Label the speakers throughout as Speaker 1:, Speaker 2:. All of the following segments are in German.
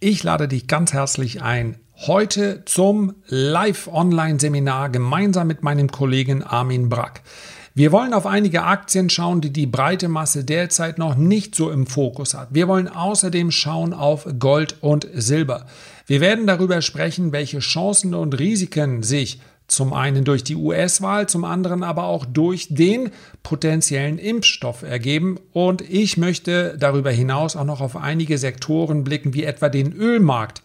Speaker 1: Ich lade dich ganz herzlich ein, heute zum Live-Online-Seminar gemeinsam mit meinem Kollegen Armin Brack. Wir wollen auf einige Aktien schauen, die die breite Masse derzeit noch nicht so im Fokus hat. Wir wollen außerdem schauen auf Gold und Silber. Wir werden darüber sprechen, welche Chancen und Risiken sich zum einen durch die US-Wahl, zum anderen aber auch durch den potenziellen Impfstoff ergeben. Und ich möchte darüber hinaus auch noch auf einige Sektoren blicken, wie etwa den Ölmarkt,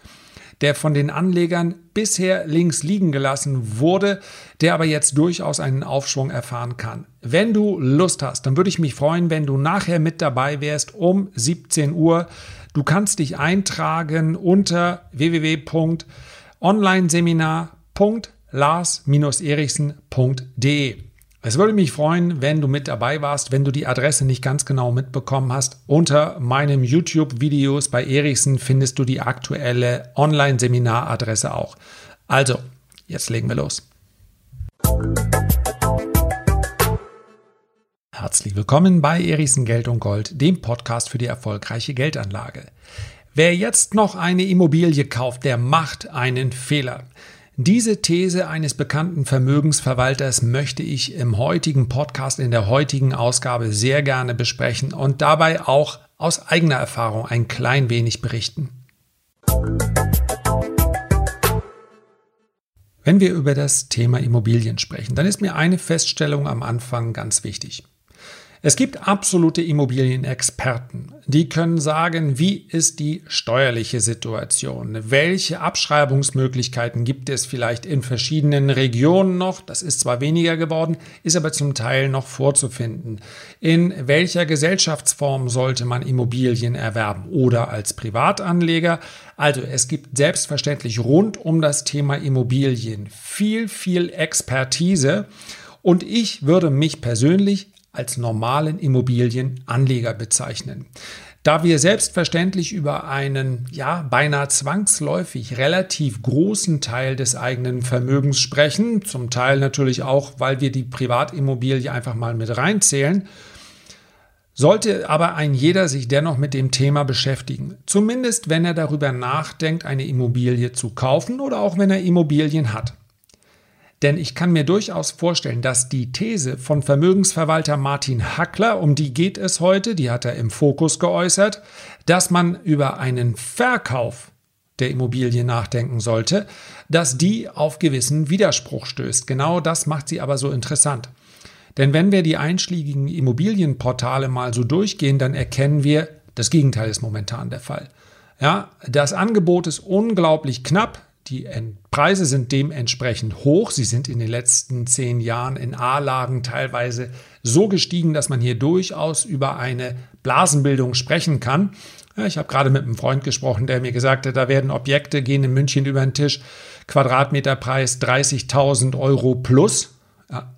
Speaker 1: der von den Anlegern bisher links liegen gelassen wurde, der aber jetzt durchaus einen Aufschwung erfahren kann. Wenn du Lust hast, dann würde ich mich freuen, wenn du nachher mit dabei wärst um 17 Uhr. Du kannst dich eintragen unter www.onlineseminar.de lars-erichsen.de. Es würde mich freuen, wenn du mit dabei warst, wenn du die Adresse nicht ganz genau mitbekommen hast. Unter meinem YouTube-Videos bei Erichsen findest du die aktuelle Online-Seminaradresse auch. Also, jetzt legen wir los. Herzlich willkommen bei Erichsen Geld und Gold, dem Podcast für die erfolgreiche Geldanlage. Wer jetzt noch eine Immobilie kauft, der macht einen Fehler. Diese These eines bekannten Vermögensverwalters möchte ich im heutigen Podcast, in der heutigen Ausgabe sehr gerne besprechen und dabei auch aus eigener Erfahrung ein klein wenig berichten. Wenn wir über das Thema Immobilien sprechen, dann ist mir eine Feststellung am Anfang ganz wichtig. Es gibt absolute Immobilienexperten, die können sagen, wie ist die steuerliche Situation? Welche Abschreibungsmöglichkeiten gibt es vielleicht in verschiedenen Regionen noch? Das ist zwar weniger geworden, ist aber zum Teil noch vorzufinden. In welcher Gesellschaftsform sollte man Immobilien erwerben oder als Privatanleger? Also es gibt selbstverständlich rund um das Thema Immobilien viel, viel Expertise. Und ich würde mich persönlich als normalen Immobilienanleger bezeichnen. Da wir selbstverständlich über einen, ja, beinahe zwangsläufig relativ großen Teil des eigenen Vermögens sprechen, zum Teil natürlich auch, weil wir die Privatimmobilie einfach mal mit reinzählen, sollte aber ein jeder sich dennoch mit dem Thema beschäftigen. Zumindest wenn er darüber nachdenkt, eine Immobilie zu kaufen oder auch wenn er Immobilien hat. Denn ich kann mir durchaus vorstellen, dass die These von Vermögensverwalter Martin Hackler, um die geht es heute, die hat er im Fokus geäußert, dass man über einen Verkauf der Immobilie nachdenken sollte, dass die auf gewissen Widerspruch stößt. Genau das macht sie aber so interessant. Denn wenn wir die einschlägigen Immobilienportale mal so durchgehen, dann erkennen wir, das Gegenteil ist momentan der Fall. Ja, das Angebot ist unglaublich knapp. Die Preise sind dementsprechend hoch. Sie sind in den letzten zehn Jahren in A-Lagen teilweise so gestiegen, dass man hier durchaus über eine Blasenbildung sprechen kann. ich habe gerade mit einem Freund gesprochen, der mir gesagt hat, da werden Objekte gehen in München über den Tisch. Quadratmeterpreis 30.000 Euro plus. Ja,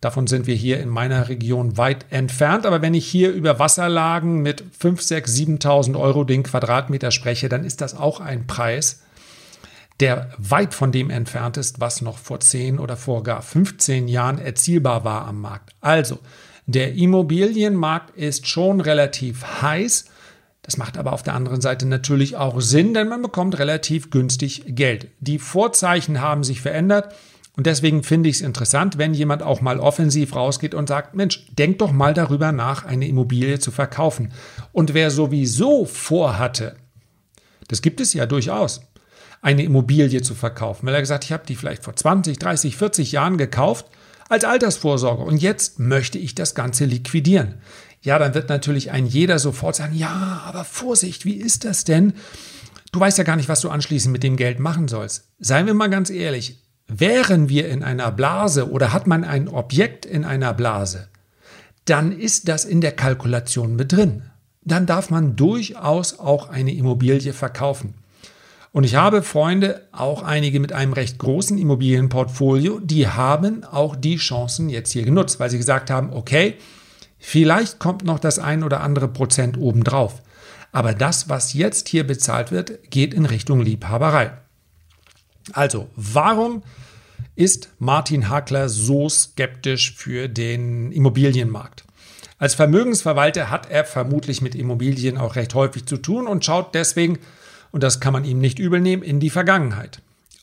Speaker 1: davon sind wir hier in meiner Region weit entfernt. Aber wenn ich hier über Wasserlagen mit 5, 6, 7.000 Euro den Quadratmeter spreche, dann ist das auch ein Preis, der weit von dem entfernt ist, was noch vor 10 oder vor gar 15 Jahren erzielbar war am Markt. Also, der Immobilienmarkt ist schon relativ heiß. Das macht aber auf der anderen Seite natürlich auch Sinn, denn man bekommt relativ günstig Geld. Die Vorzeichen haben sich verändert und deswegen finde ich es interessant, wenn jemand auch mal offensiv rausgeht und sagt, Mensch, denk doch mal darüber nach, eine Immobilie zu verkaufen. Und wer sowieso vorhatte, das gibt es ja durchaus, eine Immobilie zu verkaufen, weil er gesagt, ich habe die vielleicht vor 20, 30, 40 Jahren gekauft als Altersvorsorge und jetzt möchte ich das Ganze liquidieren. Ja, dann wird natürlich ein jeder sofort sagen, ja, aber Vorsicht, wie ist das denn? Du weißt ja gar nicht, was du anschließend mit dem Geld machen sollst. Seien wir mal ganz ehrlich, wären wir in einer Blase oder hat man ein Objekt in einer Blase, dann ist das in der Kalkulation mit drin. Dann darf man durchaus auch eine Immobilie verkaufen. Und ich habe Freunde, auch einige mit einem recht großen Immobilienportfolio, die haben auch die Chancen jetzt hier genutzt, weil sie gesagt haben, okay, vielleicht kommt noch das ein oder andere Prozent obendrauf. Aber das, was jetzt hier bezahlt wird, geht in Richtung Liebhaberei. Also, warum ist Martin Hackler so skeptisch für den Immobilienmarkt? Als Vermögensverwalter hat er vermutlich mit Immobilien auch recht häufig zu tun und schaut deswegen und das kann man ihm nicht übel nehmen, in die Vergangenheit.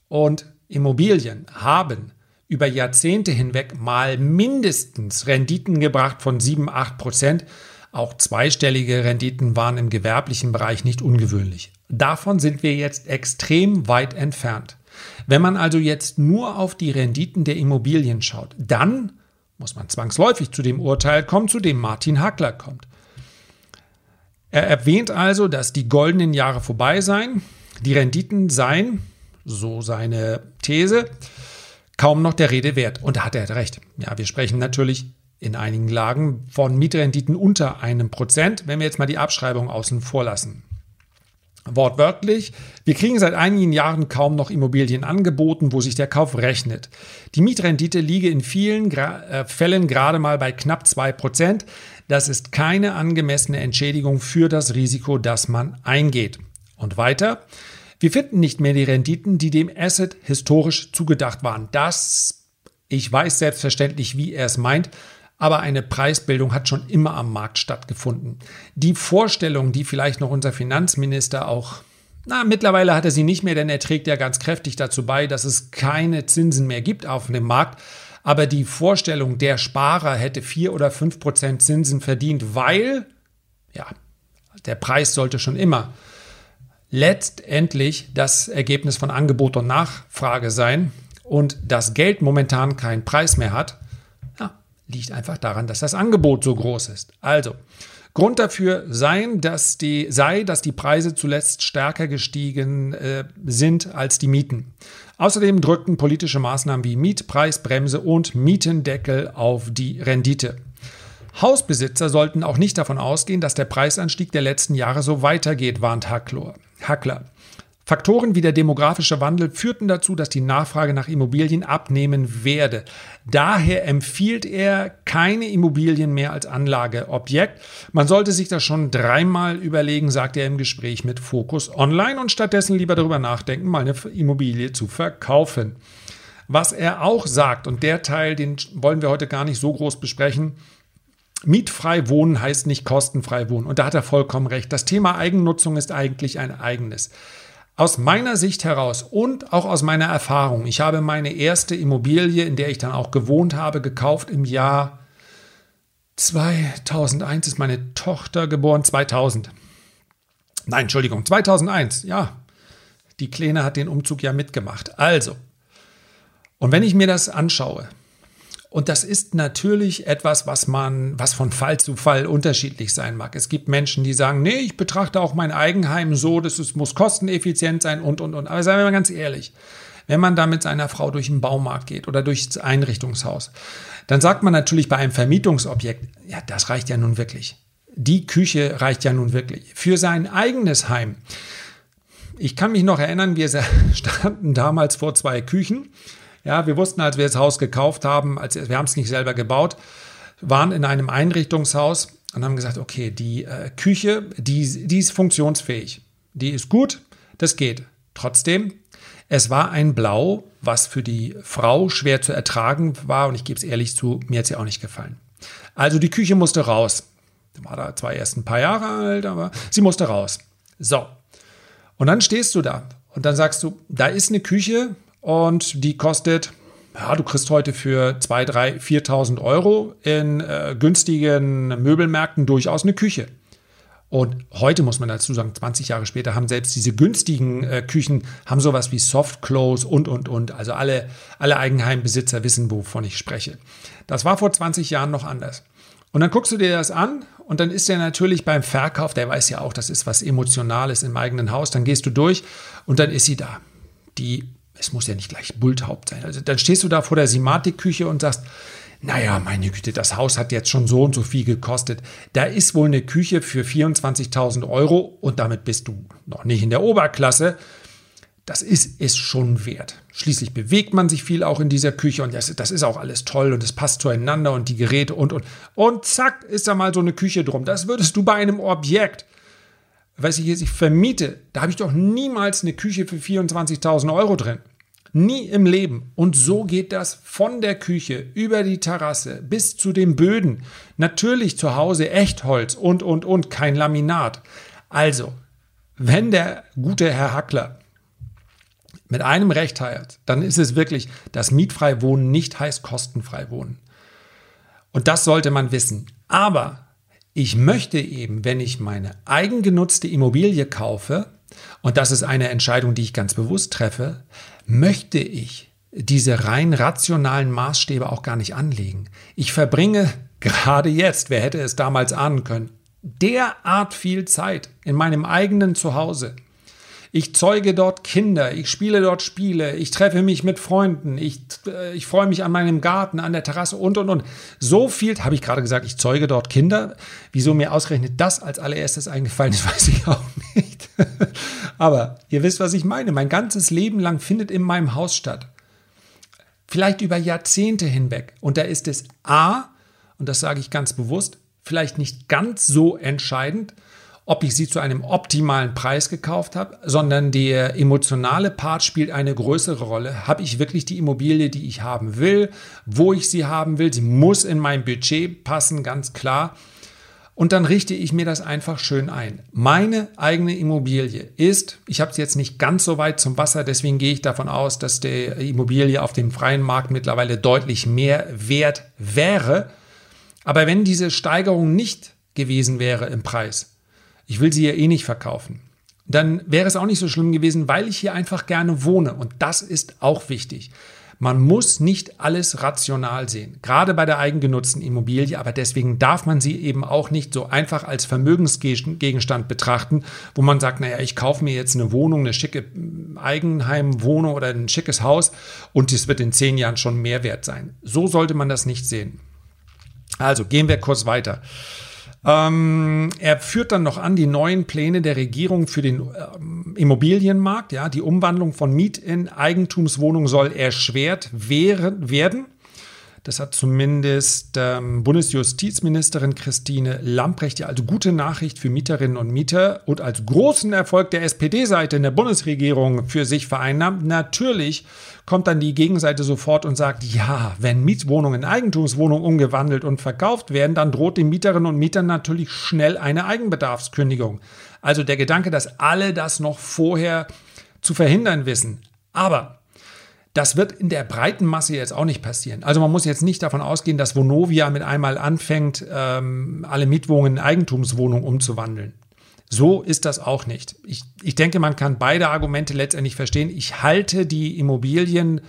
Speaker 1: Und Immobilien haben über Jahrzehnte hinweg mal mindestens Renditen gebracht von 7, 8 Prozent. Auch zweistellige Renditen waren im gewerblichen Bereich nicht ungewöhnlich. Davon sind wir jetzt extrem weit entfernt. Wenn man also jetzt nur auf die Renditen der Immobilien schaut, dann muss man zwangsläufig zu dem Urteil kommen, zu dem Martin Hackler kommt. Er erwähnt also, dass die goldenen Jahre vorbei seien, die Renditen seien, so seine These, kaum noch der Rede wert. Und da hat er recht. Ja, wir sprechen natürlich in einigen Lagen von Mietrenditen unter einem Prozent, wenn wir jetzt mal die Abschreibung außen vor lassen. Wortwörtlich, wir kriegen seit einigen Jahren kaum noch Immobilien angeboten, wo sich der Kauf rechnet. Die Mietrendite liege in vielen Gra äh, Fällen gerade mal bei knapp 2%. Das ist keine angemessene Entschädigung für das Risiko, das man eingeht. Und weiter, wir finden nicht mehr die Renditen, die dem Asset historisch zugedacht waren. Das, ich weiß selbstverständlich, wie er es meint, aber eine Preisbildung hat schon immer am Markt stattgefunden. Die Vorstellung, die vielleicht noch unser Finanzminister auch na, mittlerweile hat er sie nicht mehr, denn er trägt ja ganz kräftig dazu bei, dass es keine Zinsen mehr gibt auf dem Markt. Aber die Vorstellung, der Sparer hätte vier oder fünf Prozent Zinsen verdient, weil, ja, der Preis sollte schon immer letztendlich das Ergebnis von Angebot und Nachfrage sein und das Geld momentan keinen Preis mehr hat, liegt einfach daran, dass das Angebot so groß ist. Also, Grund dafür sein, dass die, sei, dass die Preise zuletzt stärker gestiegen äh, sind als die Mieten. Außerdem drückten politische Maßnahmen wie Mietpreisbremse und Mietendeckel auf die Rendite. Hausbesitzer sollten auch nicht davon ausgehen, dass der Preisanstieg der letzten Jahre so weitergeht, warnt Hackler. Faktoren wie der demografische Wandel führten dazu, dass die Nachfrage nach Immobilien abnehmen werde. Daher empfiehlt er keine Immobilien mehr als Anlageobjekt. Man sollte sich das schon dreimal überlegen, sagt er im Gespräch mit Focus Online und stattdessen lieber darüber nachdenken, mal eine Immobilie zu verkaufen. Was er auch sagt, und der Teil, den wollen wir heute gar nicht so groß besprechen, Mietfrei wohnen heißt nicht kostenfrei wohnen. Und da hat er vollkommen recht. Das Thema Eigennutzung ist eigentlich ein eigenes. Aus meiner Sicht heraus und auch aus meiner Erfahrung, ich habe meine erste Immobilie, in der ich dann auch gewohnt habe, gekauft im Jahr 2001 ist meine Tochter geboren, 2000. Nein, Entschuldigung, 2001, ja. Die Kleine hat den Umzug ja mitgemacht. Also, und wenn ich mir das anschaue, und das ist natürlich etwas, was man, was von Fall zu Fall unterschiedlich sein mag. Es gibt Menschen, die sagen, nee, ich betrachte auch mein Eigenheim so, dass es muss kosteneffizient sein und, und, und. Aber seien wir mal ganz ehrlich. Wenn man da mit seiner Frau durch den Baumarkt geht oder durchs Einrichtungshaus, dann sagt man natürlich bei einem Vermietungsobjekt, ja, das reicht ja nun wirklich. Die Küche reicht ja nun wirklich. Für sein eigenes Heim. Ich kann mich noch erinnern, wir standen damals vor zwei Küchen ja, wir wussten, als wir das Haus gekauft haben, als wir haben es nicht selber gebaut, waren in einem Einrichtungshaus und haben gesagt, okay, die äh, Küche, die, die ist funktionsfähig, die ist gut, das geht. Trotzdem, es war ein Blau, was für die Frau schwer zu ertragen war und ich gebe es ehrlich zu, mir hat sie auch nicht gefallen. Also die Küche musste raus. War da zwar erst ein paar Jahre alt, aber sie musste raus. So. Und dann stehst du da und dann sagst du, da ist eine Küche, und die kostet, ja, du kriegst heute für 2.000, 3.000, 4.000 Euro in äh, günstigen Möbelmärkten durchaus eine Küche. Und heute muss man dazu sagen, 20 Jahre später haben selbst diese günstigen äh, Küchen, haben sowas wie Soft Close und, und, und. Also alle, alle Eigenheimbesitzer wissen, wovon ich spreche. Das war vor 20 Jahren noch anders. Und dann guckst du dir das an und dann ist der natürlich beim Verkauf, der weiß ja auch, das ist was Emotionales im eigenen Haus, dann gehst du durch und dann ist sie da. Die es muss ja nicht gleich Bulthaupt sein. Also dann stehst du da vor der Simatikküche und sagst, naja, meine Güte, das Haus hat jetzt schon so und so viel gekostet. Da ist wohl eine Küche für 24.000 Euro und damit bist du noch nicht in der Oberklasse. Das ist es schon wert. Schließlich bewegt man sich viel auch in dieser Küche und das, das ist auch alles toll und es passt zueinander und die Geräte und und. Und zack, ist da mal so eine Küche drum. Das würdest du bei einem Objekt, was ich jetzt vermiete, da habe ich doch niemals eine Küche für 24.000 Euro drin. Nie im Leben. Und so geht das von der Küche über die Terrasse bis zu den Böden. Natürlich zu Hause Echtholz und, und, und, kein Laminat. Also, wenn der gute Herr Hackler mit einem Recht hat, dann ist es wirklich, dass mietfrei wohnen nicht heißt kostenfrei wohnen. Und das sollte man wissen. Aber ich möchte eben, wenn ich meine eigengenutzte Immobilie kaufe, und das ist eine Entscheidung, die ich ganz bewusst treffe, möchte ich diese rein rationalen Maßstäbe auch gar nicht anlegen. Ich verbringe gerade jetzt, wer hätte es damals ahnen können, derart viel Zeit in meinem eigenen Zuhause ich zeuge dort Kinder, ich spiele dort Spiele, ich treffe mich mit Freunden, ich, äh, ich freue mich an meinem Garten, an der Terrasse und, und, und. So viel, habe ich gerade gesagt, ich zeuge dort Kinder. Wieso mir ausgerechnet das als allererstes eingefallen ist, weiß ich auch nicht. Aber ihr wisst, was ich meine. Mein ganzes Leben lang findet in meinem Haus statt. Vielleicht über Jahrzehnte hinweg. Und da ist es A, und das sage ich ganz bewusst, vielleicht nicht ganz so entscheidend, ob ich sie zu einem optimalen Preis gekauft habe, sondern der emotionale Part spielt eine größere Rolle. Habe ich wirklich die Immobilie, die ich haben will, wo ich sie haben will? Sie muss in mein Budget passen, ganz klar. Und dann richte ich mir das einfach schön ein. Meine eigene Immobilie ist, ich habe es jetzt nicht ganz so weit zum Wasser, deswegen gehe ich davon aus, dass die Immobilie auf dem freien Markt mittlerweile deutlich mehr wert wäre. Aber wenn diese Steigerung nicht gewesen wäre im Preis, ich will sie ja eh nicht verkaufen, dann wäre es auch nicht so schlimm gewesen, weil ich hier einfach gerne wohne. Und das ist auch wichtig. Man muss nicht alles rational sehen, gerade bei der eigengenutzten Immobilie, aber deswegen darf man sie eben auch nicht so einfach als Vermögensgegenstand betrachten, wo man sagt, naja, ich kaufe mir jetzt eine Wohnung, eine schicke Eigenheimwohnung oder ein schickes Haus und es wird in zehn Jahren schon mehr wert sein. So sollte man das nicht sehen. Also gehen wir kurz weiter. Ähm, er führt dann noch an die neuen Pläne der Regierung für den ähm, Immobilienmarkt. Ja, die Umwandlung von Miet in Eigentumswohnungen soll erschwert werden. Das hat zumindest ähm, Bundesjustizministerin Christine Lamprecht ja als gute Nachricht für Mieterinnen und Mieter und als großen Erfolg der SPD-Seite in der Bundesregierung für sich vereinnahmt. Natürlich kommt dann die Gegenseite sofort und sagt, ja, wenn Mietwohnungen in Eigentumswohnungen umgewandelt und verkauft werden, dann droht den Mieterinnen und Mietern natürlich schnell eine Eigenbedarfskündigung. Also der Gedanke, dass alle das noch vorher zu verhindern wissen. Aber das wird in der breiten Masse jetzt auch nicht passieren. Also man muss jetzt nicht davon ausgehen, dass Vonovia mit einmal anfängt, ähm, alle Mietwohnungen in Eigentumswohnungen umzuwandeln. So ist das auch nicht. Ich, ich denke, man kann beide Argumente letztendlich verstehen. Ich halte die Immobilien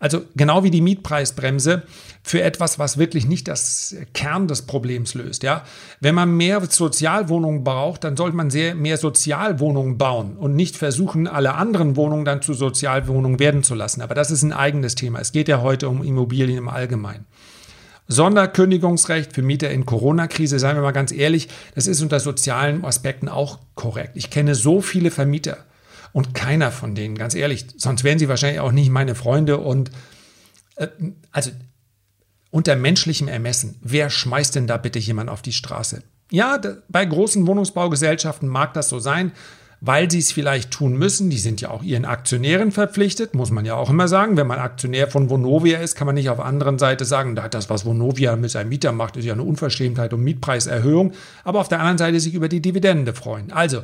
Speaker 1: also genau wie die Mietpreisbremse für etwas, was wirklich nicht das Kern des Problems löst. Ja? Wenn man mehr Sozialwohnungen braucht, dann sollte man sehr mehr Sozialwohnungen bauen und nicht versuchen, alle anderen Wohnungen dann zu Sozialwohnungen werden zu lassen. Aber das ist ein eigenes Thema. Es geht ja heute um Immobilien im Allgemeinen. Sonderkündigungsrecht für Mieter in Corona-Krise, seien wir mal ganz ehrlich, das ist unter sozialen Aspekten auch korrekt. Ich kenne so viele Vermieter, und keiner von denen, ganz ehrlich, sonst wären sie wahrscheinlich auch nicht meine Freunde. Und äh, also unter menschlichem Ermessen, wer schmeißt denn da bitte jemand auf die Straße? Ja, bei großen Wohnungsbaugesellschaften mag das so sein, weil sie es vielleicht tun müssen. Die sind ja auch ihren Aktionären verpflichtet, muss man ja auch immer sagen. Wenn man Aktionär von Vonovia ist, kann man nicht auf der anderen Seite sagen, das, was Vonovia mit seinem Mieter macht, ist ja eine Unverschämtheit und Mietpreiserhöhung. Aber auf der anderen Seite sich über die Dividende freuen. Also,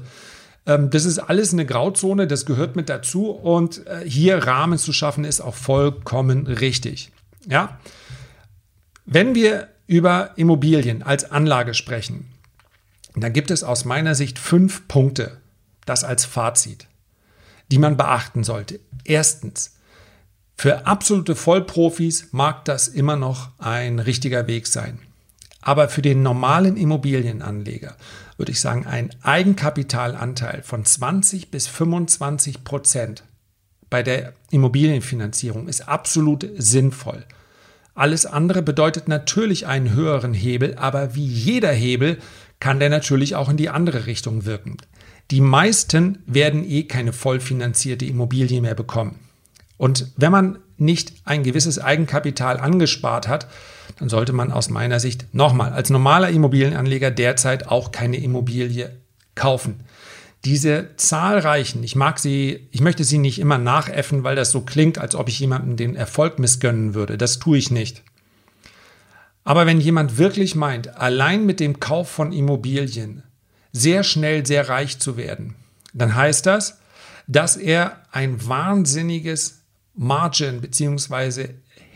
Speaker 1: ähm, das ist alles eine Grauzone, das gehört mit dazu und äh, hier Rahmen zu schaffen ist auch vollkommen richtig. Ja? Wenn wir über Immobilien als Anlage sprechen, dann gibt es aus meiner Sicht fünf Punkte, das als Fazit, die man beachten sollte. Erstens, für absolute Vollprofis mag das immer noch ein richtiger Weg sein. Aber für den normalen Immobilienanleger würde ich sagen, ein Eigenkapitalanteil von 20 bis 25 Prozent bei der Immobilienfinanzierung ist absolut sinnvoll. Alles andere bedeutet natürlich einen höheren Hebel, aber wie jeder Hebel kann der natürlich auch in die andere Richtung wirken. Die meisten werden eh keine vollfinanzierte Immobilie mehr bekommen. Und wenn man nicht ein gewisses Eigenkapital angespart hat, dann sollte man aus meiner Sicht nochmal als normaler Immobilienanleger derzeit auch keine Immobilie kaufen. Diese zahlreichen, ich mag sie, ich möchte sie nicht immer nachäffen, weil das so klingt, als ob ich jemandem den Erfolg missgönnen würde. Das tue ich nicht. Aber wenn jemand wirklich meint, allein mit dem Kauf von Immobilien sehr schnell sehr reich zu werden, dann heißt das, dass er ein wahnsinniges Margin bzw.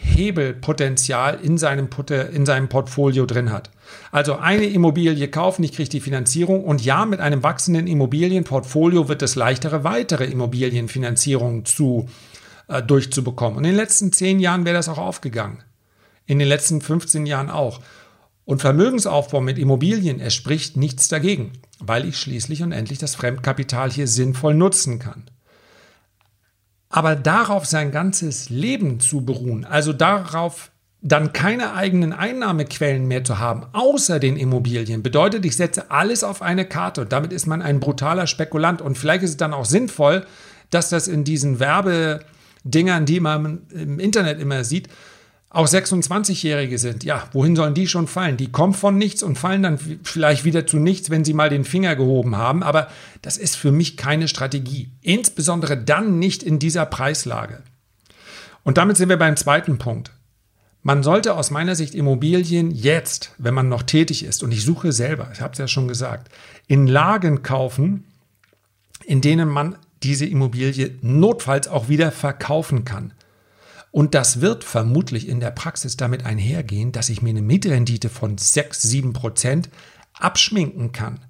Speaker 1: Hebelpotenzial in seinem, in seinem Portfolio drin hat. Also eine Immobilie kaufen, ich kriege die Finanzierung und ja, mit einem wachsenden Immobilienportfolio wird es leichter, weitere Immobilienfinanzierungen zu, äh, durchzubekommen. Und in den letzten zehn Jahren wäre das auch aufgegangen. In den letzten 15 Jahren auch. Und Vermögensaufbau mit Immobilien, es spricht nichts dagegen, weil ich schließlich und endlich das Fremdkapital hier sinnvoll nutzen kann. Aber darauf sein ganzes Leben zu beruhen, also darauf dann keine eigenen Einnahmequellen mehr zu haben, außer den Immobilien, bedeutet, ich setze alles auf eine Karte und damit ist man ein brutaler Spekulant. Und vielleicht ist es dann auch sinnvoll, dass das in diesen Werbedingern, die man im Internet immer sieht, auch 26-Jährige sind, ja, wohin sollen die schon fallen? Die kommen von nichts und fallen dann vielleicht wieder zu nichts, wenn sie mal den Finger gehoben haben. Aber das ist für mich keine Strategie. Insbesondere dann nicht in dieser Preislage. Und damit sind wir beim zweiten Punkt. Man sollte aus meiner Sicht Immobilien jetzt, wenn man noch tätig ist, und ich suche selber, ich habe es ja schon gesagt, in Lagen kaufen, in denen man diese Immobilie notfalls auch wieder verkaufen kann. Und das wird vermutlich in der Praxis damit einhergehen, dass ich mir eine Mietrendite von 6, 7 Prozent abschminken kann.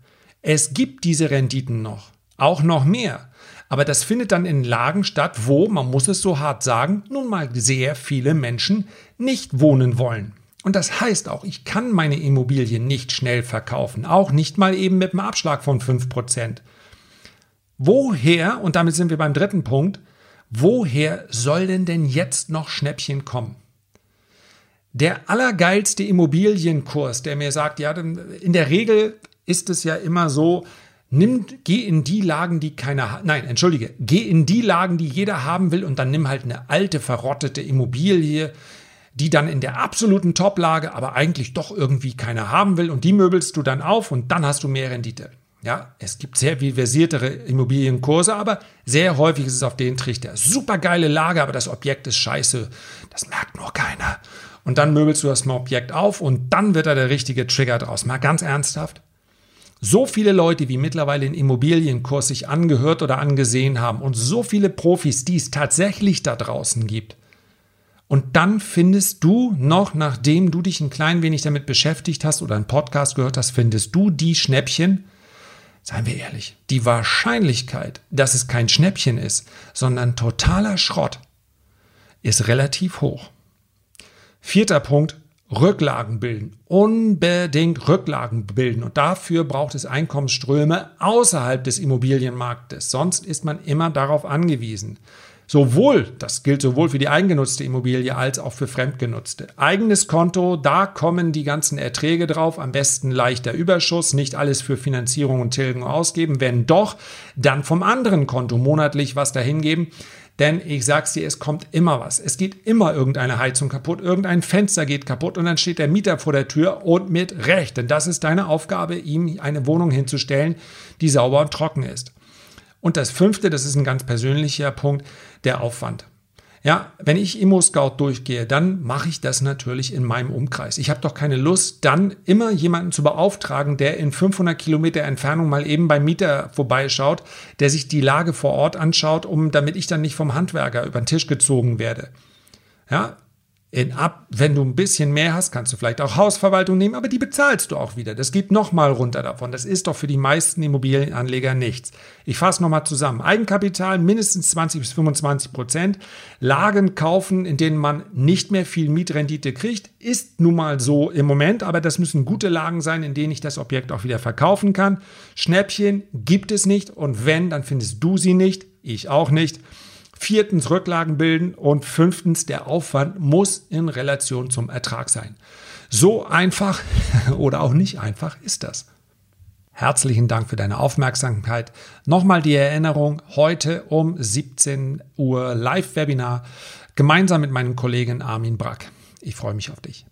Speaker 1: Es gibt diese Renditen noch, auch noch mehr. Aber das findet dann in Lagen statt, wo, man muss es so hart sagen, nun mal sehr viele Menschen nicht wohnen wollen. Und das heißt auch, ich kann meine Immobilie nicht schnell verkaufen, auch nicht mal eben mit einem Abschlag von 5%. Woher, und damit sind wir beim dritten Punkt, woher sollen denn jetzt noch Schnäppchen kommen? Der allergeilste Immobilienkurs, der mir sagt, ja, in der Regel ist es ja immer so, nimm, geh in die Lagen, die keiner. Nein, entschuldige, geh in die Lagen, die jeder haben will und dann nimm halt eine alte, verrottete Immobilie, die dann in der absoluten Toplage, aber eigentlich doch irgendwie keiner haben will und die möbelst du dann auf und dann hast du mehr Rendite. Ja, es gibt sehr viel versiertere Immobilienkurse, aber sehr häufig ist es auf den Trichter. Super geile Lage, aber das Objekt ist scheiße. Das merkt nur keiner. Und dann möbelst du das Objekt auf und dann wird da der richtige Trigger draus. Mal ganz ernsthaft. So viele Leute, wie mittlerweile den Immobilienkurs sich angehört oder angesehen haben und so viele Profis, die es tatsächlich da draußen gibt. Und dann findest du noch, nachdem du dich ein klein wenig damit beschäftigt hast oder einen Podcast gehört hast, findest du die Schnäppchen, Seien wir ehrlich, die Wahrscheinlichkeit, dass es kein Schnäppchen ist, sondern totaler Schrott, ist relativ hoch. Vierter Punkt, Rücklagen bilden. Unbedingt Rücklagen bilden. Und dafür braucht es Einkommensströme außerhalb des Immobilienmarktes. Sonst ist man immer darauf angewiesen. Sowohl, das gilt sowohl für die eigengenutzte Immobilie als auch für fremdgenutzte. Eigenes Konto, da kommen die ganzen Erträge drauf, am besten leichter Überschuss, nicht alles für Finanzierung und Tilgung ausgeben, wenn doch, dann vom anderen Konto monatlich was dahin geben. Denn ich sag's dir, es kommt immer was. Es geht immer irgendeine Heizung kaputt, irgendein Fenster geht kaputt und dann steht der Mieter vor der Tür und mit Recht. Denn das ist deine Aufgabe, ihm eine Wohnung hinzustellen, die sauber und trocken ist. Und das fünfte, das ist ein ganz persönlicher Punkt, der Aufwand. Ja, wenn ich Immo-Scout durchgehe, dann mache ich das natürlich in meinem Umkreis. Ich habe doch keine Lust, dann immer jemanden zu beauftragen, der in 500 Kilometer Entfernung mal eben beim Mieter vorbeischaut, der sich die Lage vor Ort anschaut, um, damit ich dann nicht vom Handwerker über den Tisch gezogen werde. Ja, in ab, wenn du ein bisschen mehr hast, kannst du vielleicht auch Hausverwaltung nehmen, aber die bezahlst du auch wieder. Das geht nochmal runter davon. Das ist doch für die meisten Immobilienanleger nichts. Ich fasse nochmal zusammen. Eigenkapital mindestens 20 bis 25 Prozent. Lagen kaufen, in denen man nicht mehr viel Mietrendite kriegt, ist nun mal so im Moment, aber das müssen gute Lagen sein, in denen ich das Objekt auch wieder verkaufen kann. Schnäppchen gibt es nicht und wenn, dann findest du sie nicht, ich auch nicht. Viertens Rücklagen bilden und fünftens der Aufwand muss in Relation zum Ertrag sein. So einfach oder auch nicht einfach ist das. Herzlichen Dank für deine Aufmerksamkeit. Nochmal die Erinnerung, heute um 17 Uhr Live-Webinar gemeinsam mit meinem Kollegen Armin Brack. Ich freue mich auf dich.